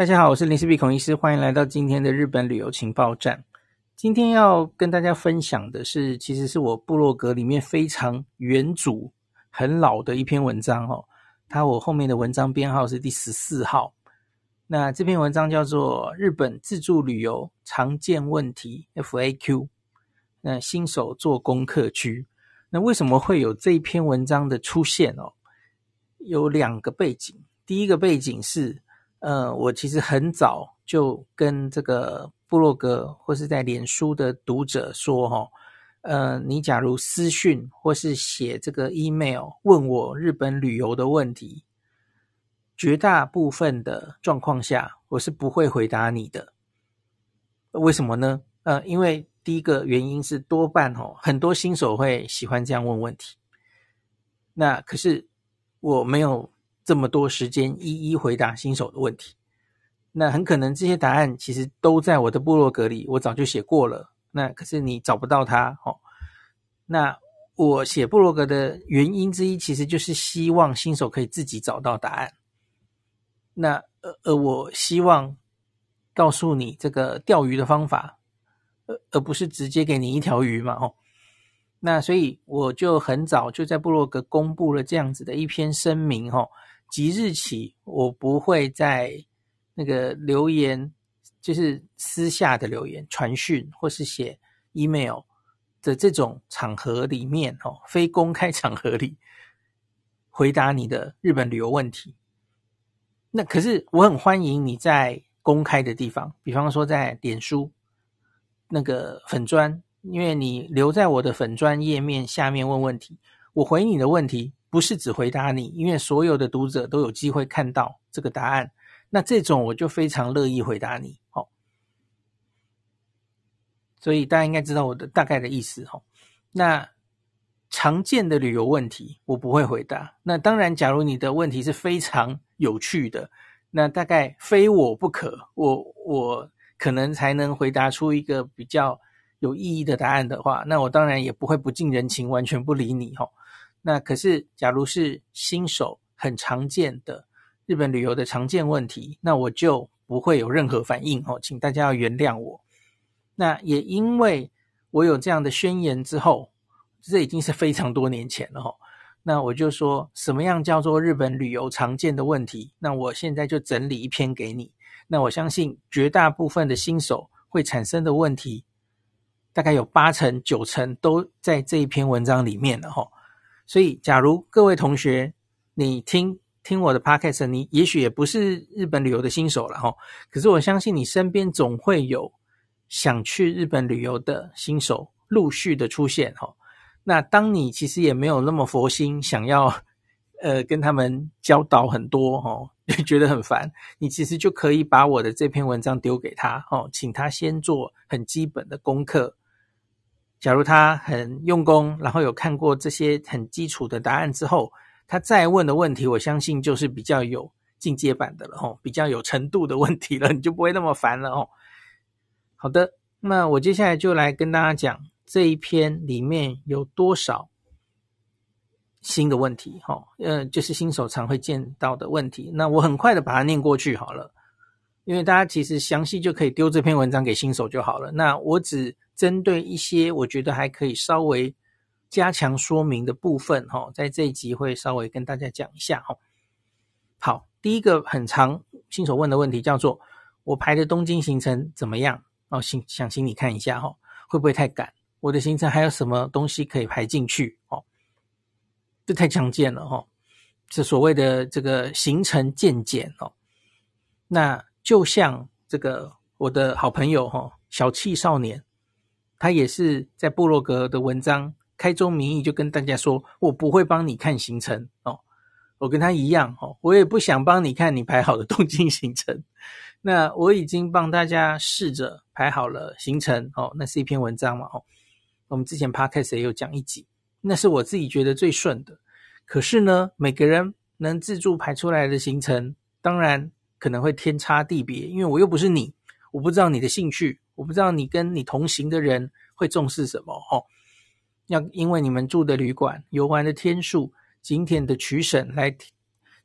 大家好，我是林氏璧孔医师，欢迎来到今天的日本旅游情报站。今天要跟大家分享的是，其实是我部落格里面非常元祖、很老的一篇文章哦。它我后面的文章编号是第十四号。那这篇文章叫做《日本自助旅游常见问题 FAQ》，那新手做功课区。那为什么会有这一篇文章的出现哦？有两个背景。第一个背景是。呃，我其实很早就跟这个部落格或是在脸书的读者说，哈，呃，你假如私讯或是写这个 email 问我日本旅游的问题，绝大部分的状况下，我是不会回答你的。为什么呢？呃，因为第一个原因是多半哦，很多新手会喜欢这样问问题。那可是我没有。这么多时间一一回答新手的问题，那很可能这些答案其实都在我的部落格里，我早就写过了。那可是你找不到它哦。那我写部落格的原因之一，其实就是希望新手可以自己找到答案。那呃呃，我希望告诉你这个钓鱼的方法，而而不是直接给你一条鱼嘛哦。那所以我就很早就在部落格公布了这样子的一篇声明哦。即日起，我不会在那个留言，就是私下的留言、传讯或是写 email 的这种场合里面，哦，非公开场合里回答你的日本旅游问题。那可是我很欢迎你在公开的地方，比方说在脸书那个粉专，因为你留在我的粉专页面下面问问题，我回你的问题。不是只回答你，因为所有的读者都有机会看到这个答案。那这种我就非常乐意回答你，哦。所以大家应该知道我的大概的意思，哦。那常见的旅游问题我不会回答。那当然，假如你的问题是非常有趣的，那大概非我不可，我我可能才能回答出一个比较有意义的答案的话，那我当然也不会不近人情，完全不理你，哦。那可是，假如是新手很常见的日本旅游的常见问题，那我就不会有任何反应哦，请大家要原谅我。那也因为我有这样的宣言之后，这已经是非常多年前了哦。那我就说什么样叫做日本旅游常见的问题？那我现在就整理一篇给你。那我相信绝大部分的新手会产生的问题，大概有八成九成都在这一篇文章里面了哈。所以，假如各位同学，你听听我的 podcast，你也许也不是日本旅游的新手了哈。可是我相信你身边总会有想去日本旅游的新手陆续的出现哈。那当你其实也没有那么佛心，想要 呃跟他们教导很多哈，就觉得很烦，你其实就可以把我的这篇文章丢给他哦，请他先做很基本的功课。假如他很用功，然后有看过这些很基础的答案之后，他再问的问题，我相信就是比较有进阶版的了哦，比较有程度的问题了，你就不会那么烦了哦。好的，那我接下来就来跟大家讲这一篇里面有多少新的问题哈，呃，就是新手常会见到的问题。那我很快的把它念过去好了，因为大家其实详细就可以丢这篇文章给新手就好了。那我只。针对一些我觉得还可以稍微加强说明的部分，哈，在这一集会稍微跟大家讲一下，哈。好，第一个很常新手问的问题叫做：我排的东京行程怎么样？哦，请想请你看一下，哈，会不会太赶？我的行程还有什么东西可以排进去？哦，这太常见了，哈，是所谓的这个行程渐减，哦。那就像这个我的好朋友，哈，小气少年。他也是在部落格的文章开宗明义就跟大家说，我不会帮你看行程哦，我跟他一样哦，我也不想帮你看你排好的东京行程。那我已经帮大家试着排好了行程哦，那是一篇文章嘛哦，我们之前 Podcast 也有讲一集，那是我自己觉得最顺的。可是呢，每个人能自助排出来的行程，当然可能会天差地别，因为我又不是你，我不知道你的兴趣。我不知道你跟你同行的人会重视什么哦，要因为你们住的旅馆、游玩的天数、景点的取舍来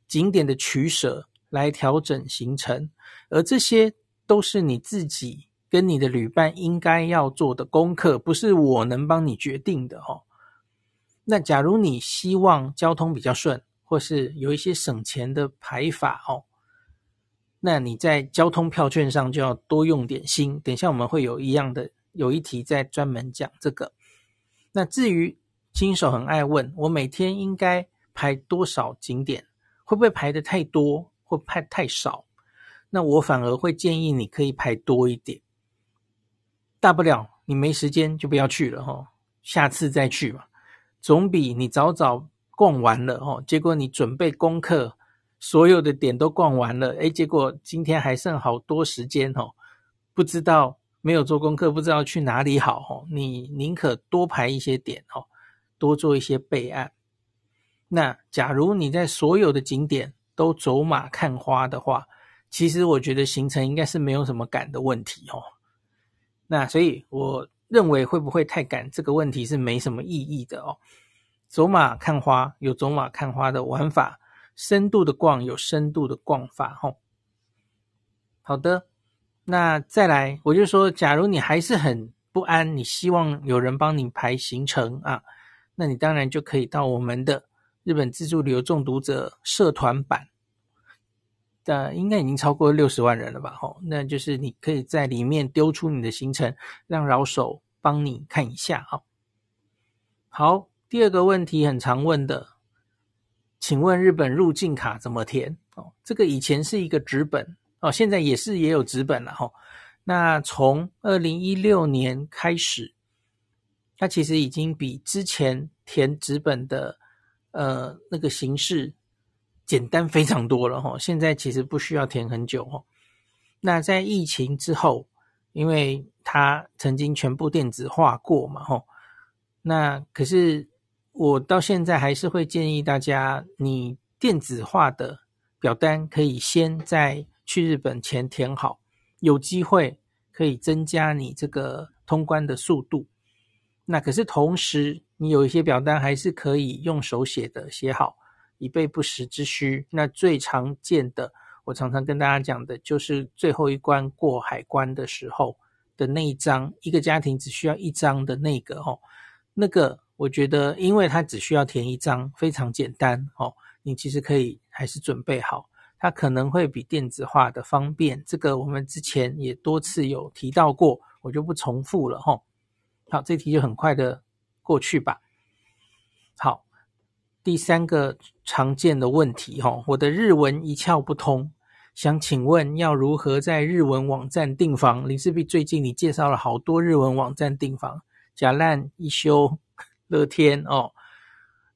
景点的取舍来调整行程，而这些都是你自己跟你的旅伴应该要做的功课，不是我能帮你决定的哦。那假如你希望交通比较顺，或是有一些省钱的排法哦，那你在交通票券上就要多用点心。等一下我们会有一样的，有一题在专门讲这个。那至于新手很爱问我每天应该排多少景点，会不会排得太多，或排太少？那我反而会建议你可以排多一点，大不了你没时间就不要去了哈，下次再去嘛。总比你早早逛完了哦，结果你准备功课，所有的点都逛完了，诶，结果今天还剩好多时间哦，不知道没有做功课，不知道去哪里好哦。你宁可多排一些点哦，多做一些备案。那假如你在所有的景点都走马看花的话，其实我觉得行程应该是没有什么赶的问题哦。那所以我。认为会不会太赶？这个问题是没什么意义的哦。走马看花有走马看花的玩法，深度的逛有深度的逛法。吼，好的，那再来，我就说，假如你还是很不安，你希望有人帮你排行程啊，那你当然就可以到我们的日本自助旅游中毒者社团版。的，应该已经超过六十万人了吧？吼，那就是你可以在里面丢出你的行程，让饶手帮你看一下啊。好，第二个问题很常问的，请问日本入境卡怎么填？哦，这个以前是一个纸本哦，现在也是也有纸本了吼。那从二零一六年开始，它其实已经比之前填纸本的呃那个形式。简单非常多了哈，现在其实不需要填很久哈。那在疫情之后，因为它曾经全部电子化过嘛哈，那可是我到现在还是会建议大家，你电子化的表单可以先在去日本前填好，有机会可以增加你这个通关的速度。那可是同时，你有一些表单还是可以用手写的写好。以备不时之需。那最常见的，我常常跟大家讲的，就是最后一关过海关的时候的那一张，一个家庭只需要一张的那个哦。那个我觉得，因为它只需要填一张，非常简单哦。你其实可以还是准备好，它可能会比电子化的方便。这个我们之前也多次有提到过，我就不重复了哈。好，这题就很快的过去吧。好。第三个常见的问题，哈，我的日文一窍不通，想请问要如何在日文网站订房？林氏璧最近你介绍了好多日文网站订房，假烂一休、乐天哦。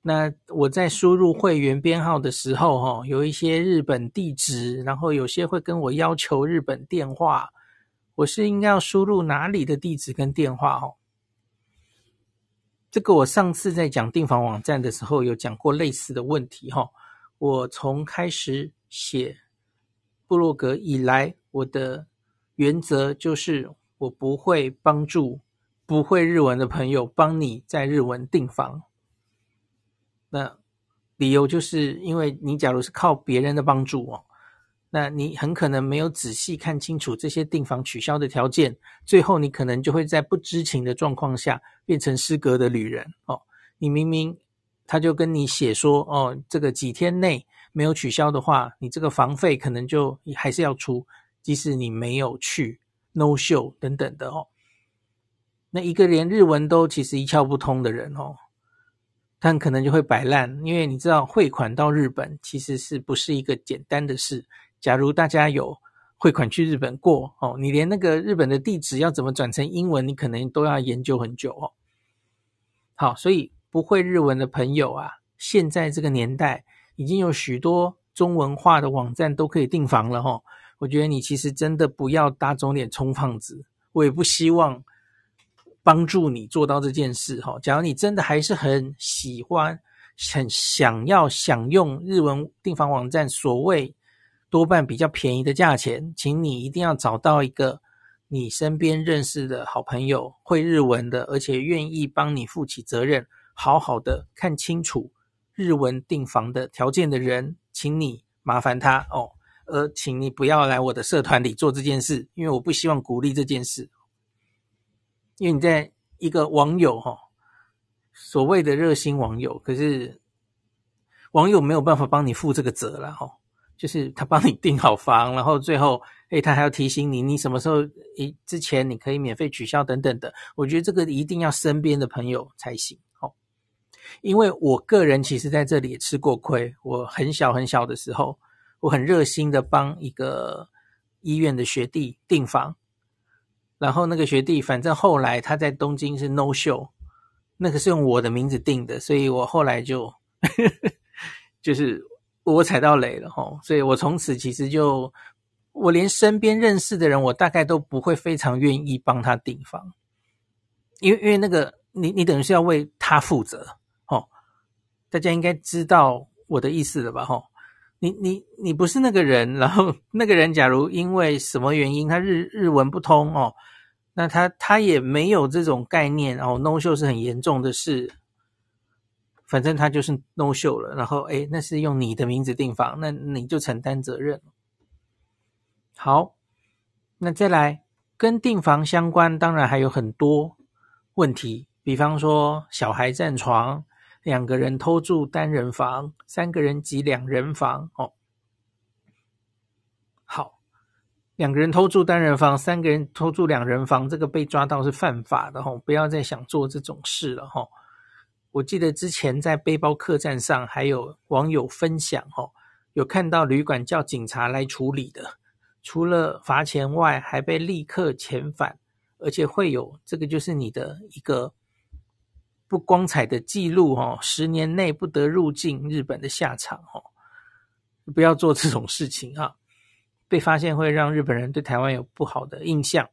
那我在输入会员编号的时候，哈，有一些日本地址，然后有些会跟我要求日本电话，我是应该要输入哪里的地址跟电话？哈？这个我上次在讲订房网站的时候有讲过类似的问题哈。我从开始写部落格以来，我的原则就是我不会帮助不会日文的朋友帮你在日文订房。那理由就是因为你假如是靠别人的帮助哦。那你很可能没有仔细看清楚这些订房取消的条件，最后你可能就会在不知情的状况下变成失格的旅人哦。你明明他就跟你写说哦，这个几天内没有取消的话，你这个房费可能就还是要出，即使你没有去 no show 等等的哦。那一个连日文都其实一窍不通的人哦，他可能就会摆烂，因为你知道汇款到日本其实是不是一个简单的事。假如大家有汇款去日本过哦，你连那个日本的地址要怎么转成英文，你可能都要研究很久哦。好，所以不会日文的朋友啊，现在这个年代已经有许多中文化的网站都可以订房了哈。我觉得你其实真的不要打肿脸充胖子，我也不希望帮助你做到这件事哈。假如你真的还是很喜欢、很想要享用日文订房网站，所谓。多半比较便宜的价钱，请你一定要找到一个你身边认识的好朋友，会日文的，而且愿意帮你负起责任，好好的看清楚日文订房的条件的人，请你麻烦他哦。呃，请你不要来我的社团里做这件事，因为我不希望鼓励这件事。因为你在一个网友哈，所谓的热心网友，可是网友没有办法帮你负这个责了哈。就是他帮你订好房，然后最后，诶，他还要提醒你，你什么时候诶之前你可以免费取消等等的。我觉得这个一定要身边的朋友才行哦。因为我个人其实在这里也吃过亏。我很小很小的时候，我很热心的帮一个医院的学弟订房，然后那个学弟反正后来他在东京是 no show，那个是用我的名字订的，所以我后来就 就是。我踩到雷了吼，所以我从此其实就，我连身边认识的人，我大概都不会非常愿意帮他订房，因为因为那个你你等于是要为他负责吼，大家应该知道我的意思了吧吼，你你你不是那个人，然后那个人假如因为什么原因他日日文不通哦，那他他也没有这种概念，然后 no show 是很严重的事。反正他就是 no show 了，然后诶，那是用你的名字订房，那你就承担责任。好，那再来跟订房相关，当然还有很多问题，比方说小孩占床，两个人偷住单人房，三个人挤两人房哦。好，两个人偷住单人房，三个人偷住两人房，这个被抓到是犯法的哦，不要再想做这种事了哈。我记得之前在背包客栈上还有网友分享哦，有看到旅馆叫警察来处理的，除了罚钱外，还被立刻遣返，而且会有这个就是你的一个不光彩的记录哦，十年内不得入境日本的下场哦，不要做这种事情啊，被发现会让日本人对台湾有不好的印象。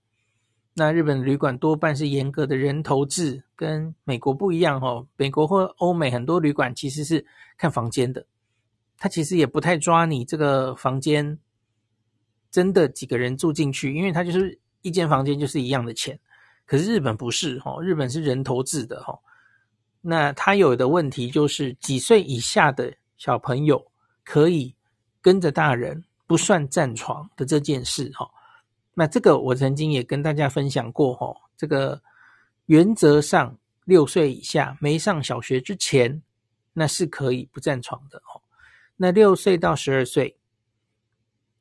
那日本旅馆多半是严格的人头制，跟美国不一样哦。美国或欧美很多旅馆其实是看房间的，他其实也不太抓你这个房间真的几个人住进去，因为他就是一间房间就是一样的钱。可是日本不是哦，日本是人头制的哦。那他有的问题就是几岁以下的小朋友可以跟着大人不算占床的这件事哦。那这个我曾经也跟大家分享过哦，这个原则上六岁以下没上小学之前，那是可以不占床的哦。那六岁到十二岁，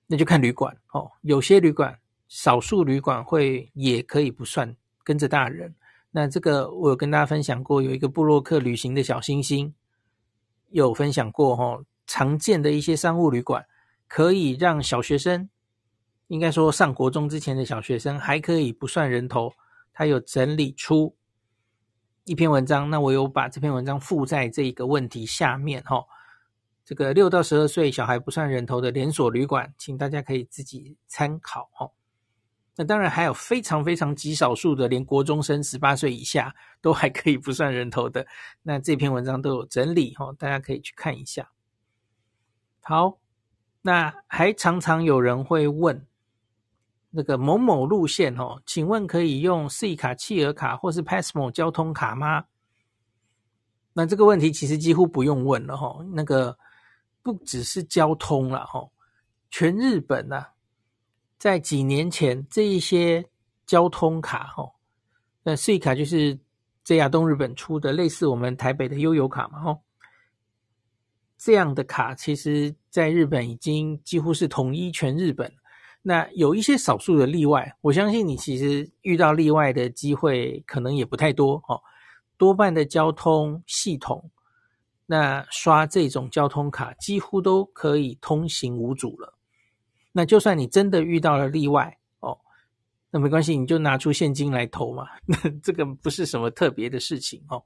那就看旅馆哦。有些旅馆，少数旅馆会也可以不算跟着大人。那这个我有跟大家分享过，有一个部落客旅行的小星星有分享过哦，常见的一些商务旅馆可以让小学生。应该说，上国中之前的小学生还可以不算人头。他有整理出一篇文章，那我有把这篇文章附在这一个问题下面哈。这个六到十二岁小孩不算人头的连锁旅馆，请大家可以自己参考哈。那当然还有非常非常极少数的，连国中生十八岁以下都还可以不算人头的。那这篇文章都有整理哈，大家可以去看一下。好，那还常常有人会问。那个某某路线哦，请问可以用 C 卡、企鹅卡或是 Passmo 交通卡吗？那这个问题其实几乎不用问了哈。那个不只是交通了哈，全日本呐，在几年前这一些交通卡哈，那 C 卡就是 JR 东日本出的，类似我们台北的悠游卡嘛哈。这样的卡其实在日本已经几乎是统一全日本。那有一些少数的例外，我相信你其实遇到例外的机会可能也不太多哦。多半的交通系统，那刷这种交通卡几乎都可以通行无阻了。那就算你真的遇到了例外哦，那没关系，你就拿出现金来投嘛。那 这个不是什么特别的事情哦。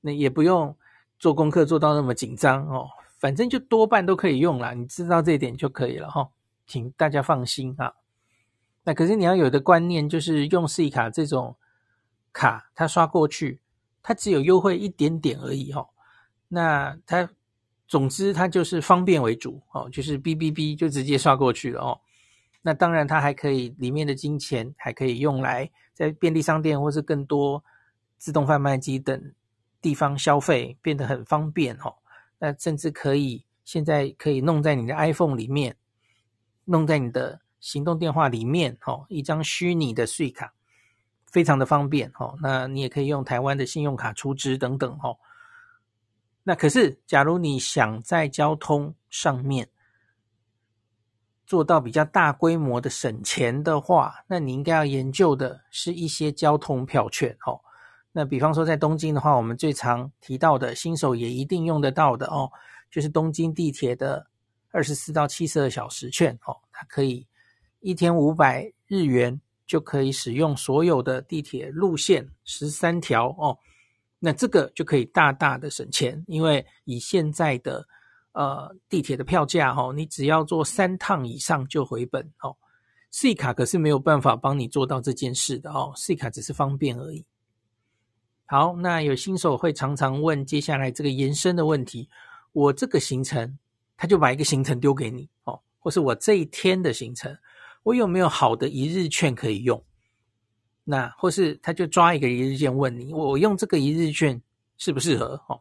那也不用做功课做到那么紧张哦，反正就多半都可以用啦，你知道这一点就可以了哈。请大家放心啊。那可是你要有的观念就是用 C 卡这种卡，它刷过去，它只有优惠一点点而已哈。那它总之它就是方便为主哦，就是哔哔哔就直接刷过去了哦。那当然它还可以里面的金钱还可以用来在便利商店或是更多自动贩卖机等地方消费，变得很方便哦。那甚至可以现在可以弄在你的 iPhone 里面。弄在你的行动电话里面，哦，一张虚拟的税卡，非常的方便，哦。那你也可以用台湾的信用卡出支等等，哦。那可是，假如你想在交通上面做到比较大规模的省钱的话，那你应该要研究的是一些交通票券，哦。那比方说在东京的话，我们最常提到的新手也一定用得到的哦，就是东京地铁的二十四到七十二小时券哦，它可以一天五百日元就可以使用所有的地铁路线十三条哦，那这个就可以大大的省钱，因为以现在的呃地铁的票价哦，你只要坐三趟以上就回本哦。C 卡可是没有办法帮你做到这件事的哦，C 卡只是方便而已。好，那有新手会常常问接下来这个延伸的问题，我这个行程，他就把一个行程丢给你哦，或是我这一天的行程，我有没有好的一日券可以用？那或是他就抓一个一日券问你，我用这个一日券适不适合？哦，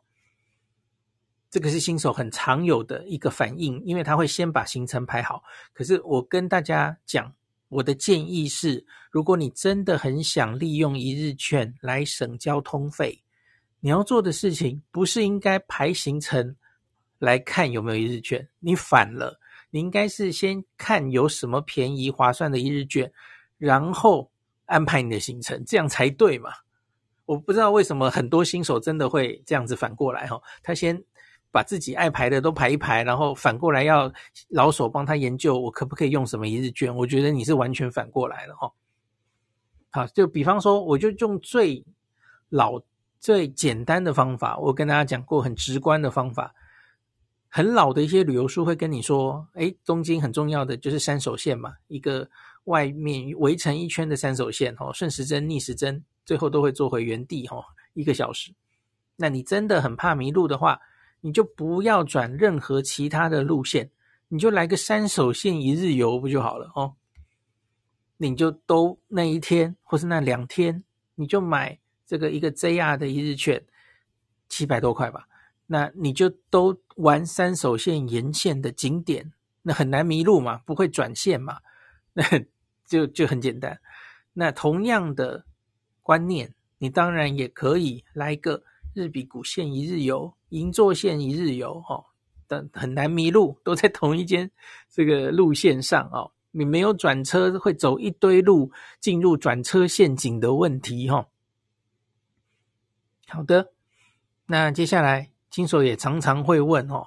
这个是新手很常有的一个反应，因为他会先把行程排好，可是我跟大家讲。我的建议是，如果你真的很想利用一日券来省交通费，你要做的事情不是应该排行程来看有没有一日券，你反了，你应该是先看有什么便宜划算的一日券，然后安排你的行程，这样才对嘛。我不知道为什么很多新手真的会这样子反过来哈，他先。把自己爱排的都排一排，然后反过来要老手帮他研究，我可不可以用什么一日券？我觉得你是完全反过来了哈。好，就比方说，我就用最老、最简单的方法，我跟大家讲过很直观的方法。很老的一些旅游书会跟你说，诶，东京很重要的就是三手线嘛，一个外面围成一圈的三手线哦，顺时针、逆时针，最后都会坐回原地哦，一个小时。那你真的很怕迷路的话，你就不要转任何其他的路线，你就来个三手线一日游不就好了哦？你就都那一天或是那两天，你就买这个一个 JR 的一日券，七百多块吧。那你就都玩三手线沿线的景点，那很难迷路嘛，不会转线嘛，那就就很简单。那同样的观念，你当然也可以来个日比谷线一日游。银座线一日游，哦，但很难迷路，都在同一间这个路线上哦。你没有转车，会走一堆路，进入转车陷阱的问题，哈。好的，那接下来新手也常常会问哦，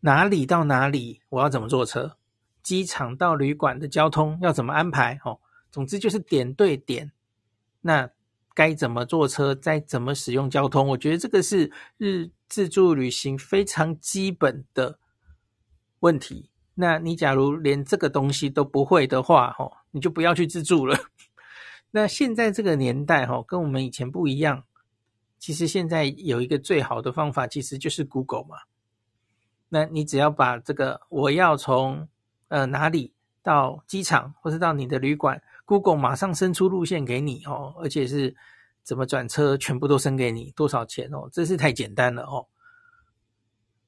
哪里到哪里，我要怎么坐车？机场到旅馆的交通要怎么安排？哦，总之就是点对点。那。该怎么坐车，再怎么使用交通，我觉得这个是日自助旅行非常基本的问题。那你假如连这个东西都不会的话，吼，你就不要去自助了。那现在这个年代，吼，跟我们以前不一样。其实现在有一个最好的方法，其实就是 Google 嘛。那你只要把这个我要从呃哪里到机场，或是到你的旅馆。Google 马上伸出路线给你哦，而且是怎么转车，全部都升给你，多少钱哦？真是太简单了哦。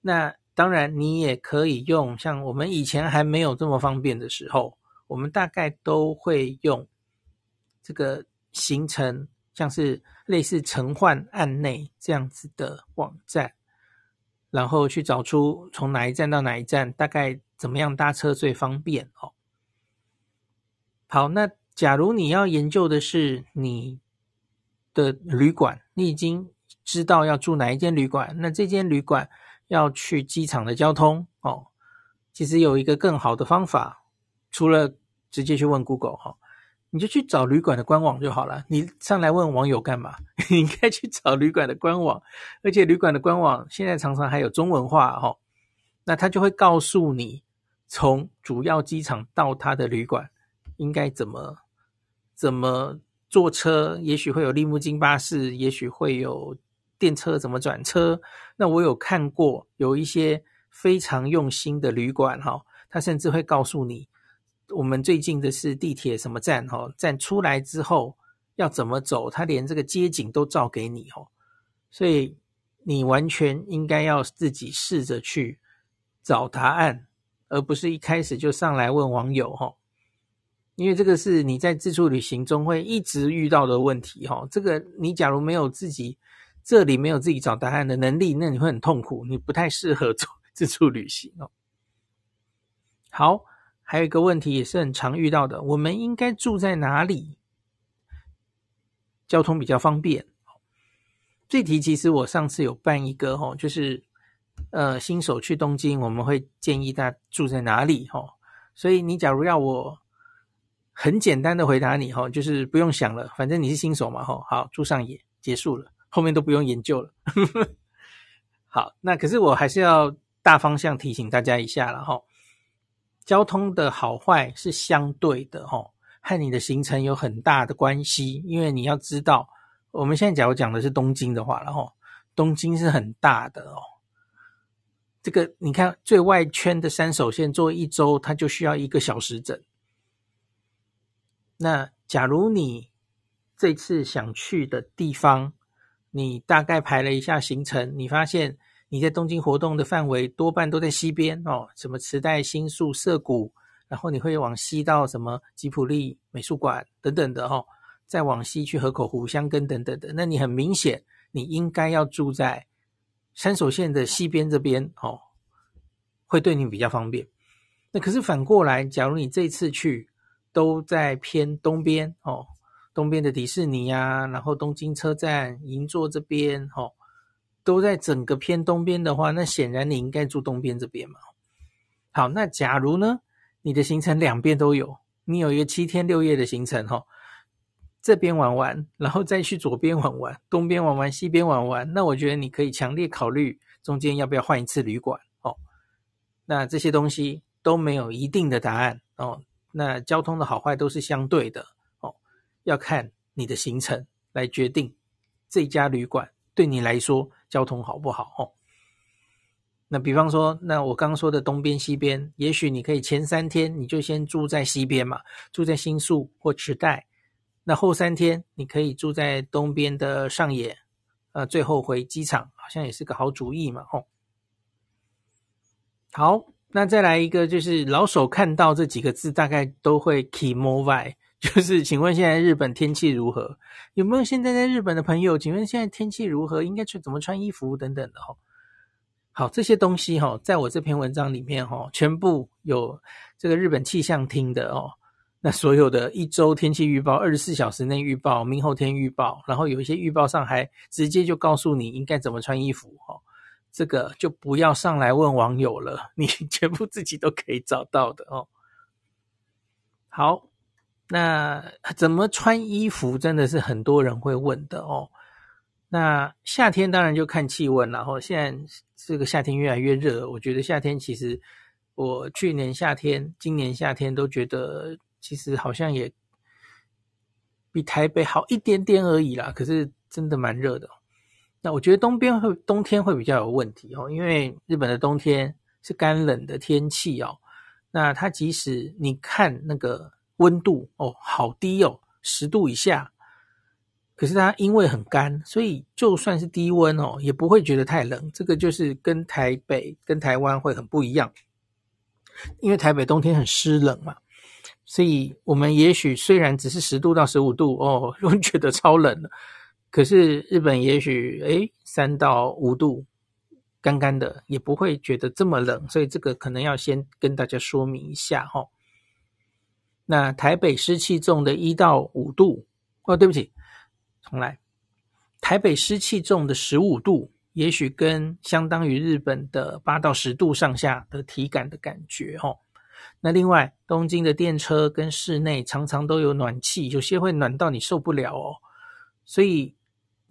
那当然，你也可以用像我们以前还没有这么方便的时候，我们大概都会用这个行程，像是类似乘换案内这样子的网站，然后去找出从哪一站到哪一站，大概怎么样搭车最方便哦。好，那。假如你要研究的是你的旅馆，你已经知道要住哪一间旅馆，那这间旅馆要去机场的交通哦，其实有一个更好的方法，除了直接去问 Google 哈，你就去找旅馆的官网就好了。你上来问网友干嘛？你应该去找旅馆的官网，而且旅馆的官网现在常常还有中文化哈，那他就会告诉你从主要机场到他的旅馆应该怎么。怎么坐车？也许会有利木津巴士，也许会有电车。怎么转车？那我有看过有一些非常用心的旅馆，哈，他甚至会告诉你，我们最近的是地铁什么站，哈，站出来之后要怎么走，他连这个街景都照给你，哦。所以你完全应该要自己试着去找答案，而不是一开始就上来问网友哈。因为这个是你在自助旅行中会一直遇到的问题哈。这个你假如没有自己这里没有自己找答案的能力，那你会很痛苦，你不太适合做 自助旅行哦。好，还有一个问题也是很常遇到的，我们应该住在哪里？交通比较方便。这题其实我上次有办一个哈，就是呃新手去东京，我们会建议大家住在哪里哈。所以你假如要我很简单的回答你哈，就是不用想了，反正你是新手嘛哈。好，住上野结束了，后面都不用研究了。好，那可是我还是要大方向提醒大家一下了哈。交通的好坏是相对的齁，和你的行程有很大的关系。因为你要知道，我们现在假如讲的是东京的话，然后东京是很大的哦。这个你看最外圈的山手线坐一周，它就需要一个小时整。那假如你这次想去的地方，你大概排了一下行程，你发现。你在东京活动的范围多半都在西边哦，什么池袋、新宿、涩谷，然后你会往西到什么吉普力美术馆等等的哦，再往西去河口湖、箱根等等的。那你很明显，你应该要住在山手线的西边这边哦，会对你比较方便。那可是反过来，假如你这次去都在偏东边哦，东边的迪士尼啊，然后东京车站、银座这边哦。都在整个偏东边的话，那显然你应该住东边这边嘛。好，那假如呢，你的行程两边都有，你有一个七天六夜的行程哈，这边玩玩，然后再去左边玩玩，东边玩玩，西边玩玩，那我觉得你可以强烈考虑中间要不要换一次旅馆哦。那这些东西都没有一定的答案哦。那交通的好坏都是相对的哦，要看你的行程来决定这家旅馆对你来说。交通好不好？哦，那比方说，那我刚说的东边、西边，也许你可以前三天你就先住在西边嘛，住在新宿或池袋。那后三天你可以住在东边的上野，呃，最后回机场，好像也是个好主意嘛，吼。好，那再来一个，就是老手看到这几个字，大概都会 “kimovai”。就是，请问现在日本天气如何？有没有现在在日本的朋友？请问现在天气如何？应该去怎么穿衣服等等的哈。好，这些东西哈，在我这篇文章里面哈，全部有这个日本气象厅的哦。那所有的一周天气预报、二十四小时内预报、明后天预报，然后有一些预报上还直接就告诉你应该怎么穿衣服哈。这个就不要上来问网友了，你 全部自己都可以找到的哦。好。那怎么穿衣服真的是很多人会问的哦。那夏天当然就看气温，然后现在这个夏天越来越热，我觉得夏天其实我去年夏天、今年夏天都觉得其实好像也比台北好一点点而已啦。可是真的蛮热的。那我觉得东边会冬天会比较有问题哦，因为日本的冬天是干冷的天气哦。那它即使你看那个。温度哦，好低哦，十度以下。可是它因为很干，所以就算是低温哦，也不会觉得太冷。这个就是跟台北、跟台湾会很不一样。因为台北冬天很湿冷嘛，所以我们也许虽然只是十度到十五度哦，会觉得超冷了。可是日本也许诶三到五度，干干的也不会觉得这么冷。所以这个可能要先跟大家说明一下哈。那台北湿气重的一到五度，哦，对不起，重来。台北湿气重的十五度，也许跟相当于日本的八到十度上下的体感的感觉，哦。那另外，东京的电车跟室内常常都有暖气，有些会暖到你受不了哦。所以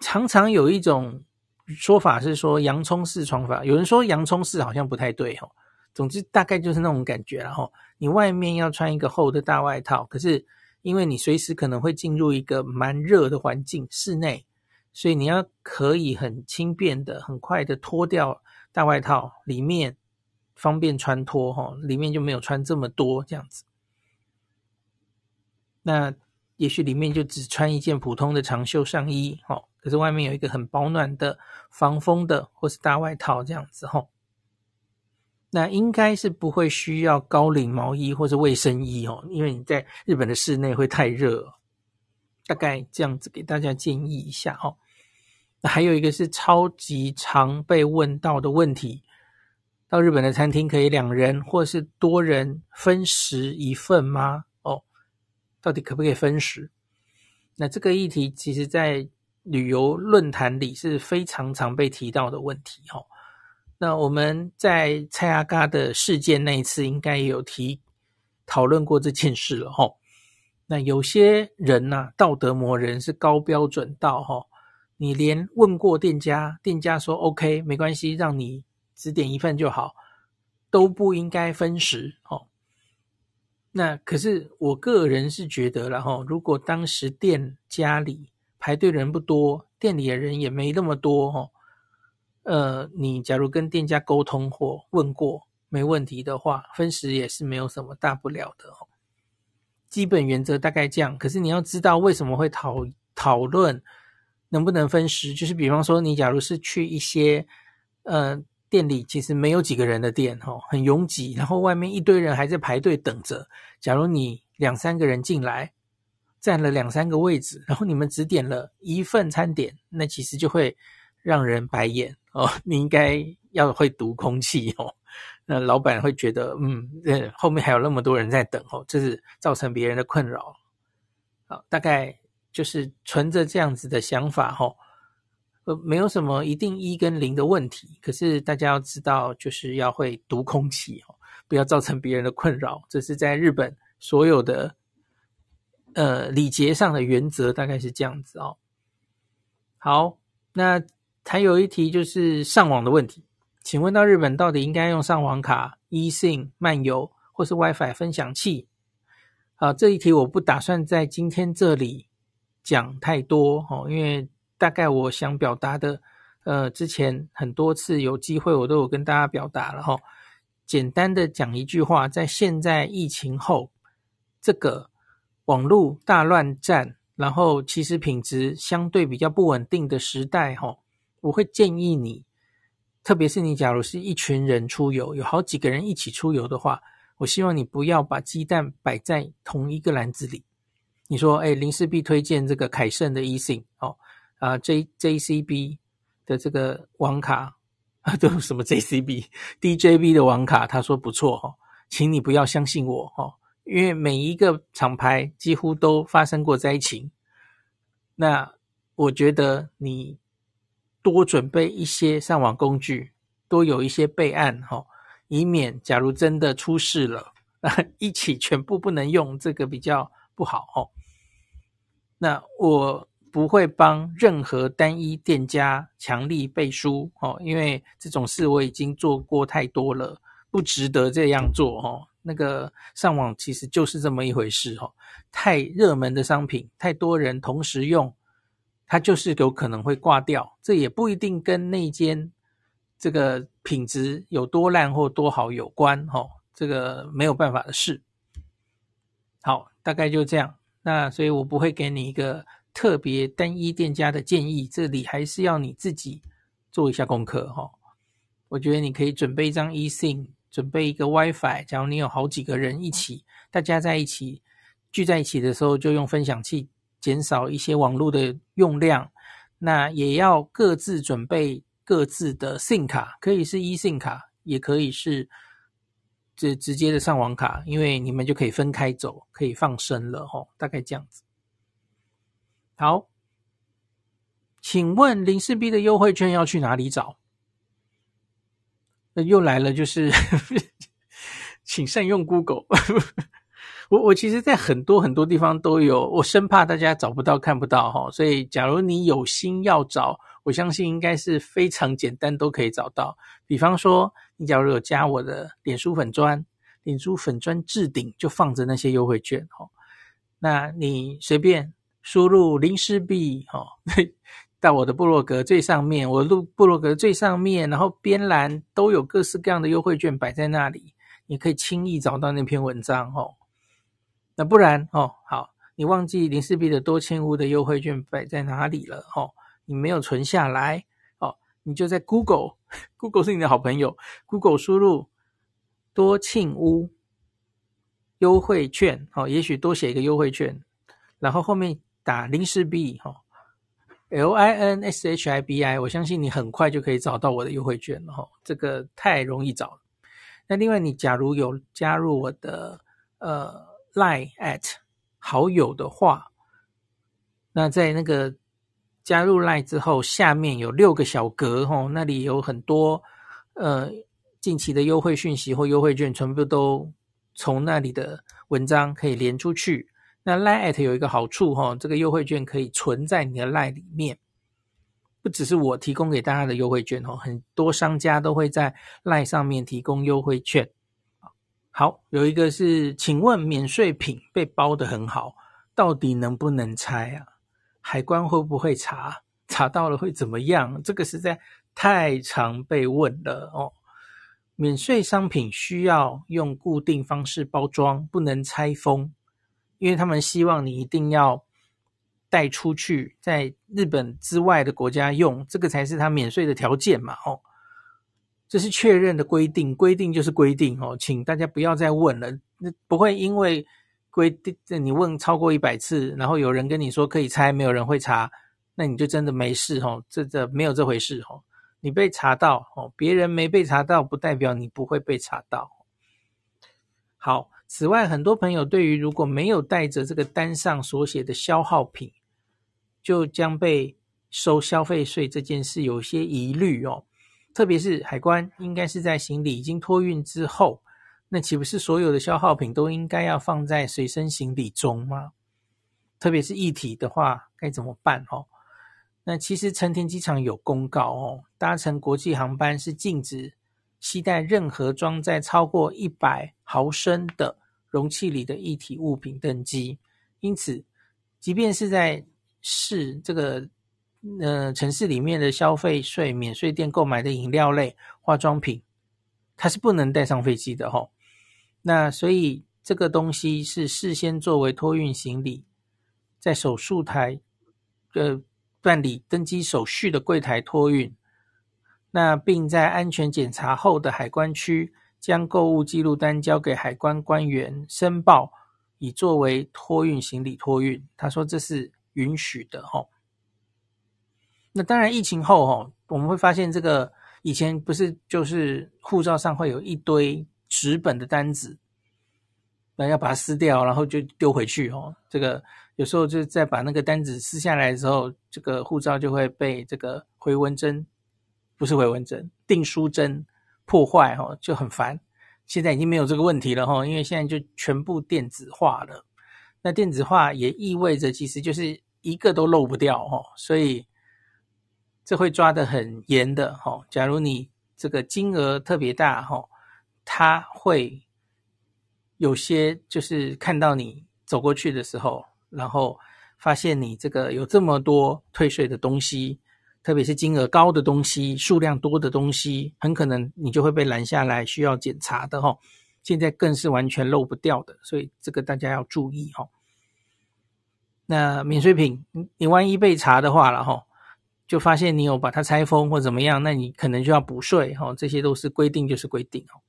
常常有一种说法是说洋葱式穿法，有人说洋葱式好像不太对，哦。总之，大概就是那种感觉，然后你外面要穿一个厚的大外套，可是因为你随时可能会进入一个蛮热的环境，室内，所以你要可以很轻便的、很快的脱掉大外套，里面方便穿脱，哈，里面就没有穿这么多这样子。那也许里面就只穿一件普通的长袖上衣，哦，可是外面有一个很保暖的防风的或是大外套这样子，哈。那应该是不会需要高领毛衣或者卫生衣哦，因为你在日本的室内会太热。大概这样子给大家建议一下哦。那还有一个是超级常被问到的问题：到日本的餐厅可以两人或是多人分食一份吗？到底可不可以分食？那这个议题其实在旅游论坛里是非常常被提到的问题哦。那我们在蔡阿嘎的事件那一次应该也有提讨论过这件事了哦。那有些人呐、道德魔人是高标准到哈，你连问过店家，店家说 OK 没关系，让你只点一份就好，都不应该分食哦。那可是我个人是觉得了哈，如果当时店家里排队人不多，店里的人也没那么多哈，呃，你假如跟店家沟通或问过没问题的话，分食也是没有什么大不了的哦。基本原则大概这样，可是你要知道为什么会讨讨论能不能分食，就是比方说你假如是去一些呃店里其实没有几个人的店哦，很拥挤，然后外面一堆人还在排队等着。假如你两三个人进来，占了两三个位置，然后你们只点了一份餐点，那其实就会让人白眼 哦。你应该要会读空气哦。那老板会觉得，嗯，后面还有那么多人在等哦，这是造成别人的困扰。好，大概就是存着这样子的想法哦，呃，没有什么一定一跟零的问题。可是大家要知道，就是要会读空气哦，不要造成别人的困扰。这是在日本所有的呃礼节上的原则，大概是这样子哦。好，那还有一题就是上网的问题。请问到日本到底应该用上网卡、eSIM、漫游或是 WiFi 分享器？啊，这一题我不打算在今天这里讲太多哦，因为大概我想表达的，呃，之前很多次有机会我都有跟大家表达了哈。简单的讲一句话，在现在疫情后这个网络大乱战，然后其实品质相对比较不稳定的时代哈，我会建议你。特别是你，假如是一群人出游，有好几个人一起出游的话，我希望你不要把鸡蛋摆在同一个篮子里。你说，哎，林氏璧推荐这个凯盛的 eSIM 哦，啊，J JCB 的这个网卡啊，都什么 JCB、DJB 的网卡，他说不错哈，请你不要相信我哦，因为每一个厂牌几乎都发生过灾情。那我觉得你。多准备一些上网工具，多有一些备案哈，以免假如真的出事了啊，一起全部不能用，这个比较不好哦。那我不会帮任何单一店家强力背书哦，因为这种事我已经做过太多了，不值得这样做哦。那个上网其实就是这么一回事哦，太热门的商品，太多人同时用。它就是有可能会挂掉，这也不一定跟那间这个品质有多烂或多好有关，哦，这个没有办法的事。好，大概就这样。那所以我不会给你一个特别单一店家的建议，这里还是要你自己做一下功课，哈。我觉得你可以准备一张 eSIM，准备一个 WiFi，假如你有好几个人一起，大家在一起聚在一起的时候，就用分享器。减少一些网络的用量，那也要各自准备各自的 SIM 卡，可以是 eSIM 卡，也可以是直直接的上网卡，因为你们就可以分开走，可以放生了吼，大概这样子。好，请问林氏璧的优惠券要去哪里找？那又来了，就是 请善用 Google。我我其实，在很多很多地方都有，我生怕大家找不到、看不到哈，所以假如你有心要找，我相信应该是非常简单，都可以找到。比方说，你假如有加我的脸书粉专，脸书粉专置顶就放着那些优惠券哈，那你随便输入林氏璧哈，到我的部落格最上面，我录部落格最上面，然后边栏都有各式各样的优惠券摆在那里，你可以轻易找到那篇文章哦。那不然哦，好，你忘记林氏璧的多庆屋的优惠券摆在哪里了？哦，你没有存下来哦，你就在 Google，Google 是你的好朋友，Google 输入多庆屋优惠券，哦，也许多写一个优惠券，然后后面打林氏璧，哈，L I N S H I B I，我相信你很快就可以找到我的优惠券了，哈，这个太容易找了。那另外，你假如有加入我的呃 Line at 好友的话，那在那个加入 Line 之后，下面有六个小格，哈，那里有很多呃。近期的优惠讯息或优惠券，全部都从那里的文章可以连出去。那 Line@ 有一个好处哈，这个优惠券可以存在你的 Line 里面，不只是我提供给大家的优惠券哦，很多商家都会在 Line 上面提供优惠券。好，有一个是，请问免税品被包得很好，到底能不能拆啊？海关会不会查？查到了会怎么样？这个实在太常被问了哦。免税商品需要用固定方式包装，不能拆封，因为他们希望你一定要带出去，在日本之外的国家用，这个才是他免税的条件嘛。哦，这是确认的规定，规定就是规定哦，请大家不要再问了。那不会因为规定，你问超过一百次，然后有人跟你说可以拆，没有人会查，那你就真的没事哦，这这没有这回事哦。你被查到哦，别人没被查到，不代表你不会被查到。好，此外，很多朋友对于如果没有带着这个单上所写的消耗品，就将被收消费税这件事有些疑虑哦。特别是海关应该是在行李已经托运之后，那岂不是所有的消耗品都应该要放在随身行李中吗？特别是液体的话，该怎么办哦？那其实成田机场有公告哦，搭乘国际航班是禁止携带任何装载超过一百毫升的容器里的液体物品登机。因此，即便是在市这个呃城市里面的消费税免税店购买的饮料类、化妆品，它是不能带上飞机的哈、那所以这个东西是事先作为托运行李，在手术台呃。办理登机手续的柜台托运，那并在安全检查后的海关区将购物记录单交给海关官员申报，以作为托运行李托运。他说这是允许的哈。那当然疫情后哈，我们会发现这个以前不是就是护照上会有一堆纸本的单子，那要把它撕掉，然后就丢回去哦，这个。有时候就再把那个单子撕下来的时候，这个护照就会被这个回纹针，不是回纹针，订书针破坏哈，就很烦。现在已经没有这个问题了哈，因为现在就全部电子化了。那电子化也意味着其实就是一个都漏不掉哈，所以这会抓得很严的哈。假如你这个金额特别大哈，他会有些就是看到你走过去的时候。然后发现你这个有这么多退税的东西，特别是金额高的东西、数量多的东西，很可能你就会被拦下来，需要检查的哈。现在更是完全漏不掉的，所以这个大家要注意哈。那免税品，你万一被查的话了哈，就发现你有把它拆封或怎么样，那你可能就要补税哈。这些都是规定，就是规定哦。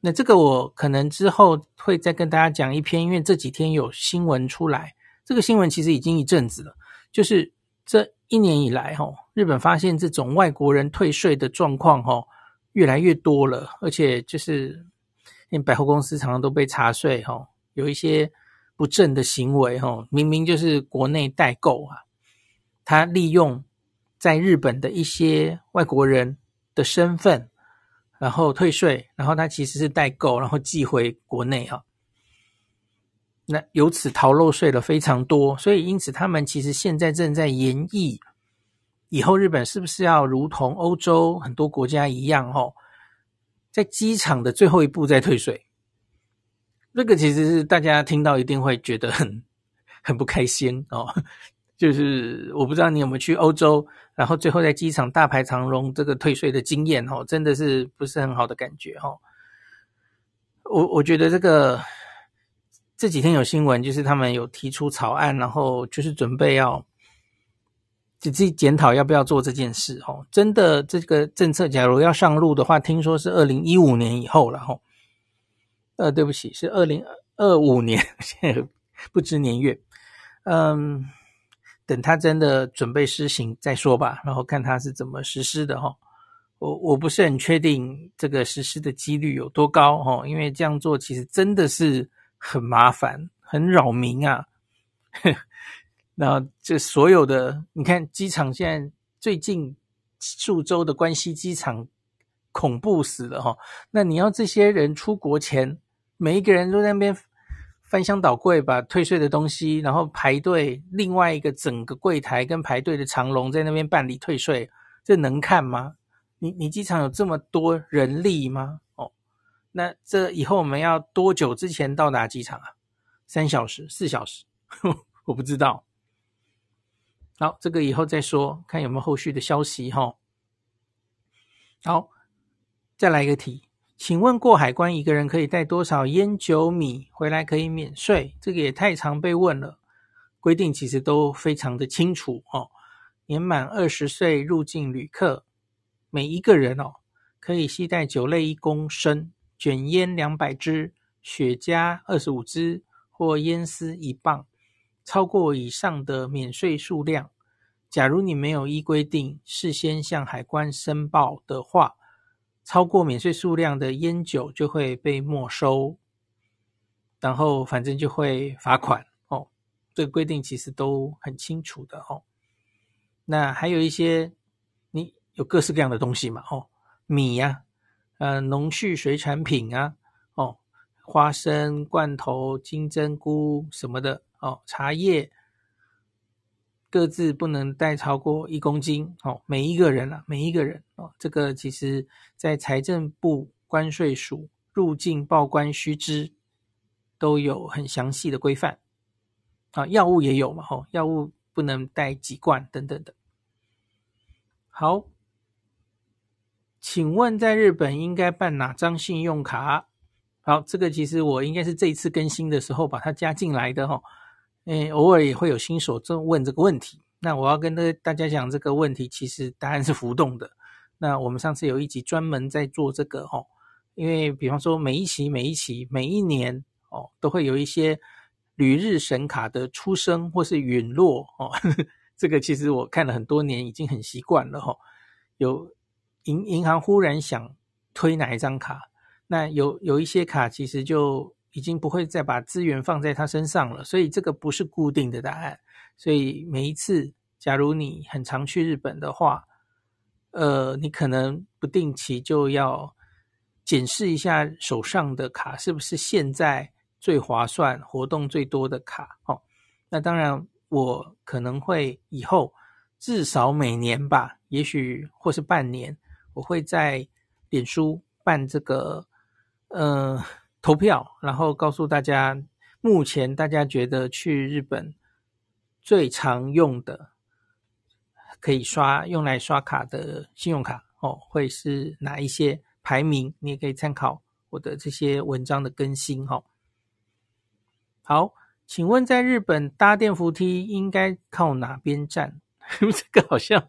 那这个我可能之后会再跟大家讲一篇，因为这几天有新闻出来。这个新闻其实已经一阵子了，就是这一年以来，哈，日本发现这种外国人退税的状况，哈，越来越多了。而且就是，因为百货公司常常都被查税，哈，有一些不正的行为，哈，明明就是国内代购啊，他利用在日本的一些外国人的身份。然后退税，然后他其实是代购，然后寄回国内哈。那由此逃漏税了非常多，所以因此他们其实现在正在研议，以后日本是不是要如同欧洲很多国家一样哦，在机场的最后一步再退税。这个其实是大家听到一定会觉得很很不开心哦。就是我不知道你有没有去欧洲，然后最后在机场大排长龙这个退税的经验哦，真的是不是很好的感觉哦。我我觉得这个这几天有新闻，就是他们有提出草案，然后就是准备要自己检讨要不要做这件事哦。真的，这个政策假如要上路的话，听说是二零一五年以后了哈。呃，对不起，是二零二五年，不知年月。嗯，等他真的准备施行再说吧，然后看他是怎么实施的哈。我我不是很确定这个实施的几率有多高哈，因为这样做其实真的是很麻烦，很扰民啊。那这所有的，你看机场现在最近数周的关西机场恐怖死了哈。那你要这些人出国前，每一个人都在那边翻箱倒柜把退税的东西，然后排队，另外一个整个柜台跟排队的长龙在那边办理退税，这能看吗？你你机场有这么多人力吗？那这以后我们要多久之前到达机场啊？三小时、四小时？我不知道。好，这个以后再说，看有没有后续的消息哈。好，再来一个题，请问过海关一个人可以带多少烟酒米回来可以免税？这个也太常被问了。规定其实都非常的清楚哦。年满二十岁入境旅客，每一个人哦可以携带酒类一公升、卷烟两百支、雪茄二十五支或烟丝一磅。超过以上的免税数量，假如你没有依规定事先向海关申报的话，超过免税数量的烟酒就会被没收，然后反正就会罚款哦。这个规定其实都很清楚的哦。那还有一些，你有各式各样的东西嘛？哦，米呀、呃，农畜水产品啊，哦，花生、罐头、金针菇什么的。哦，茶叶各自不能带超过一公斤。哦，每一个人啊，每一个人哦，这个其实在财政部关税署入境报关须知都有很详细的规范。啊，药物也有嘛，哦，药物不能带几罐等等的。好，请问在日本应该办哪张信用卡？好，这个其实我应该是这一次更新的时候把它加进来的哈。诶，偶尔也会有新手这问这个问题。那我要跟大家讲这个问题，其实答案是浮动的。那我们上次有一集专门在做这个哦，因为比方说每一期、每一期、每一年哦，都会有一些旅日神卡的出生或是陨落哦。这个其实我看了很多年，已经很习惯了哈。有银银行忽然想推哪一张卡，那有有一些卡其实就。已经不会再把资源放在他身上了，所以这个不是固定的答案。所以每一次，假如你很常去日本的话，呃，你可能不定期就要检视一下手上的卡是不是现在最划算、活动最多的卡。哦，那当然，我可能会以后至少每年吧，也许或是半年，我会在脸书办这个，呃。投票，然后告诉大家，目前大家觉得去日本最常用的可以刷用来刷卡的信用卡哦，会是哪一些排名？你也可以参考我的这些文章的更新哈、哦。好，请问在日本搭电扶梯应该靠哪边站？这个好像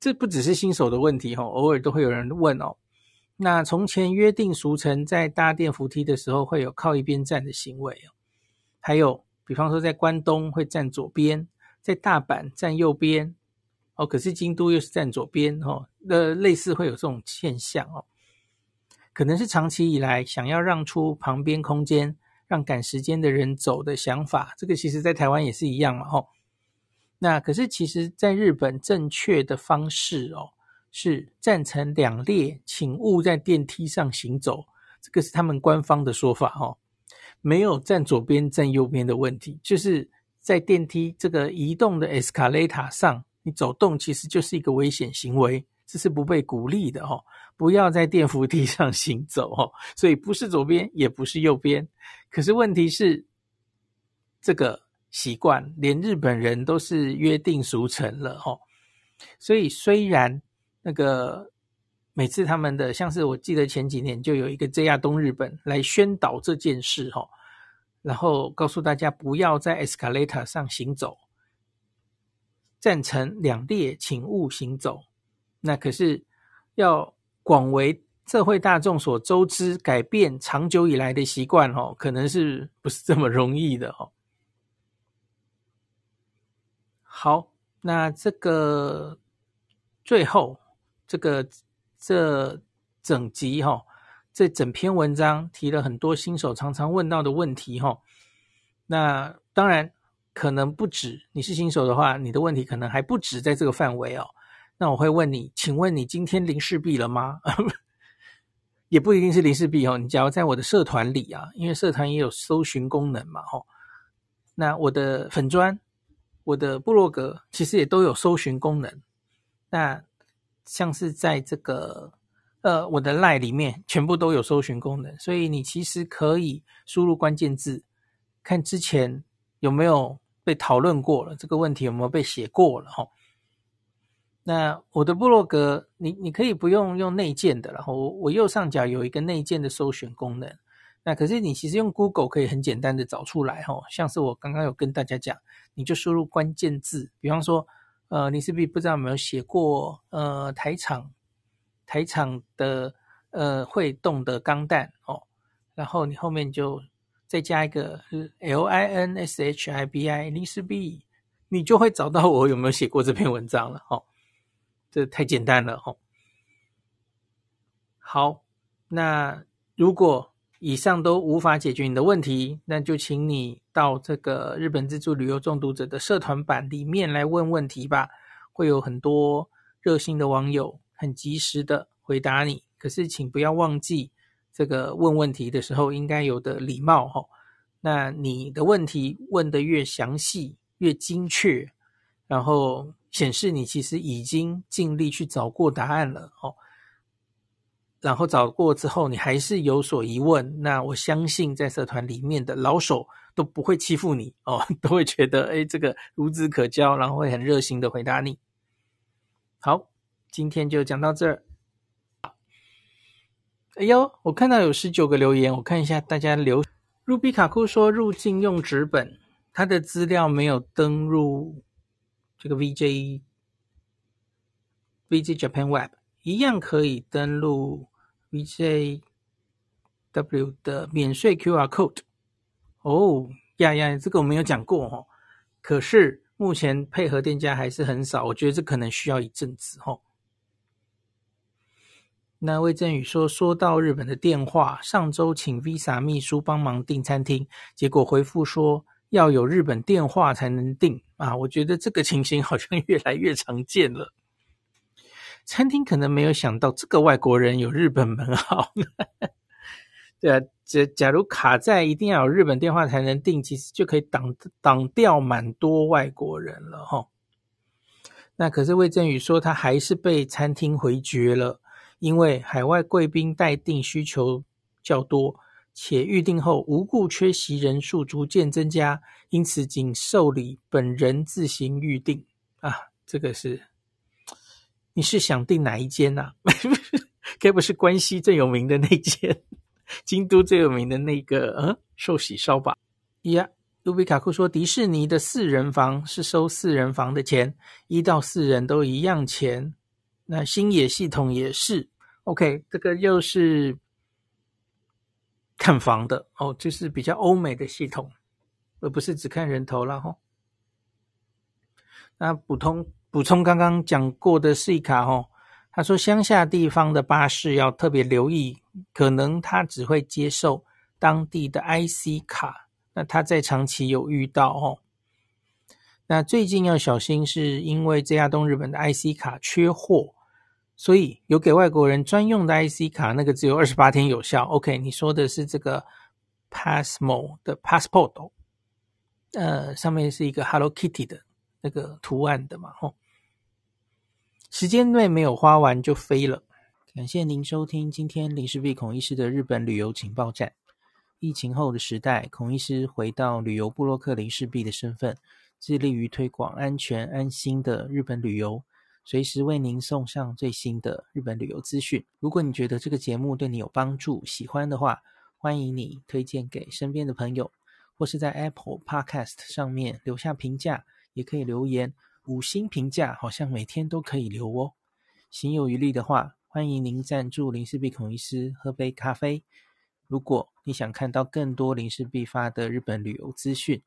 这不只是新手的问题哈、哦，偶尔都会有人问哦。那从前约定俗成，在搭电扶梯的时候会有靠一边站的行为哦。还有，比方说在关东会站左边，在大阪站右边哦。可是京都又是站左边哦。呃，类似会有这种现象哦。可能是长期以来想要让出旁边空间，让赶时间的人走的想法。这个其实在台湾也是一样嘛哦。那可是其实在日本正确的方式哦。是站成两列，请勿在电梯上行走。这个是他们官方的说法哦，没有站左边站右边的问题，就是在电梯这个移动的 escalator 上，你走动其实就是一个危险行为，这是不被鼓励的哦。不要在电扶梯上行走哦，所以不是左边，也不是右边。可是问题是，这个习惯连日本人都是约定俗成了哦，所以虽然。那个每次他们的，像是我记得前几年就有一个 JR 东日本来宣导这件事哈，然后告诉大家不要在 escalator 上行走。赞成两列，请勿行走。那可是要广为社会大众所周知，改变长久以来的习惯哦，可能是不是这么容易的哦？好，那这个最后这个这整集哈、哦，这整篇文章提了很多新手常常问到的问题哈、哦。那当然可能不止，你是新手的话，你的问题可能还不止在这个范围哦。那我会问你，请问你今天零式币了吗？也不一定是零式币哦。你假如在我的社团里啊，因为社团也有搜寻功能嘛，吼。那我的粉砖、我的部落格其实也都有搜寻功能。那像是在这个呃我的 LINE 里面，全部都有搜寻功能，所以你其实可以输入关键字，看之前有没有被讨论过了，这个问题有没有被写过了，哈。那我的部落格，你你可以不用用内建的，然后我我右上角有一个内建的搜寻功能。那可是你其实用 Google 可以很简单的找出来，哈，像是我刚刚有跟大家讲，你就输入关键字，比方说，呃，你是不是不知道有没有写过，呃，台厂台厂的呃会动的钢弹哦，然后你后面就再加一个 L I N S H I B I 零式币，你就会找到我有没有写过这篇文章了，哦。这太简单了哦。好，那如果以上都无法解决你的问题，那就请你到这个日本自助旅游中毒者的社团版里面来问问题吧。会有很多热心的网友很及时的回答你。可是请不要忘记这个问问题的时候应该有的礼貌哦。那你的问题问得越详细、越精确，然后。显示你其实已经尽力去找过答案了哦，然后找过之后你还是有所疑问，那我相信在社团里面的老手都不会欺负你哦，都会觉得诶这个孺子可教，然后会很热心的回答你。好，今天就讲到这儿。哎呦，我看到有十九个留言，我看一下大家留。鲁比卡库说入境用纸本，他的资料没有登入。这个 VJ VJ Japan Web 一样可以登录 VJW 的免税 QR code 哦呀呀，这个我没有讲过哦。可是目前配合店家还是很少，我觉得这可能需要一阵子哦。那魏振宇说，说到日本的电话，上周请 Visa 秘书帮忙订餐厅，结果回复说。要有日本电话才能订啊！我觉得这个情形好像越来越常见了。餐厅可能没有想到这个外国人有日本门号，对啊，假假如卡在一定要有日本电话才能订，其实就可以挡挡掉蛮多外国人了哈。那可是魏振宇说他还是被餐厅回绝了，因为海外贵宾待订需求较多。且预订后无故缺席人数逐渐增加，因此仅受理本人自行预订啊。这个是你是想订哪一间呐、啊？该不是关西最有名的那间，京都最有名的那个嗯寿喜烧吧？呀，卢比卡库说迪士尼的四人房是收四人房的钱，一到四人都一样钱。那星野系统也是 OK，这个又是。看房的哦，就是比较欧美的系统，而不是只看人头了哈。那普通补充刚刚讲过的 C 卡哦，他说乡下地方的巴士要特别留意，可能他只会接受当地的 IC 卡。那他在长崎有遇到哦。那最近要小心，是因为 JR 东日本的 IC 卡缺货。所以有给外国人专用的 IC 卡，那个只有二十八天有效。OK，你说的是这个 Passmo 的 Passport，呃，上面是一个 Hello Kitty 的那个图案的嘛？吼，时间内没有花完就飞了。感谢您收听今天林氏璧孔医师的日本旅游情报站。疫情后的时代，孔医师回到旅游部落客林氏璧的身份，致力于推广安全安心的日本旅游。随时为您送上最新的日本旅游资讯。如果你觉得这个节目对你有帮助，喜欢的话，欢迎你推荐给身边的朋友，或是在 Apple Podcast 上面留下评价，也可以留言五星评价好像每天都可以留哦。行有余力的话，欢迎您赞助林氏璧孔医师喝杯咖啡。如果你想看到更多林氏璧发的日本旅游资讯，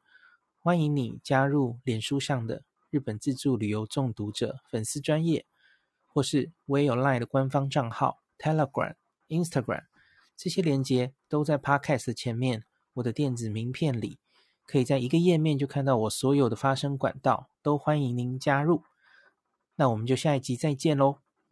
欢迎你加入脸书上的日本自助旅游中毒者粉丝专业，或是我也有 LINE 的官方账号 Telegram、Instagram，这些连接都在 Podcast 前面我的电子名片里，可以在一个页面就看到我所有的发声管道，都欢迎您加入。那我们就下一集再见喽。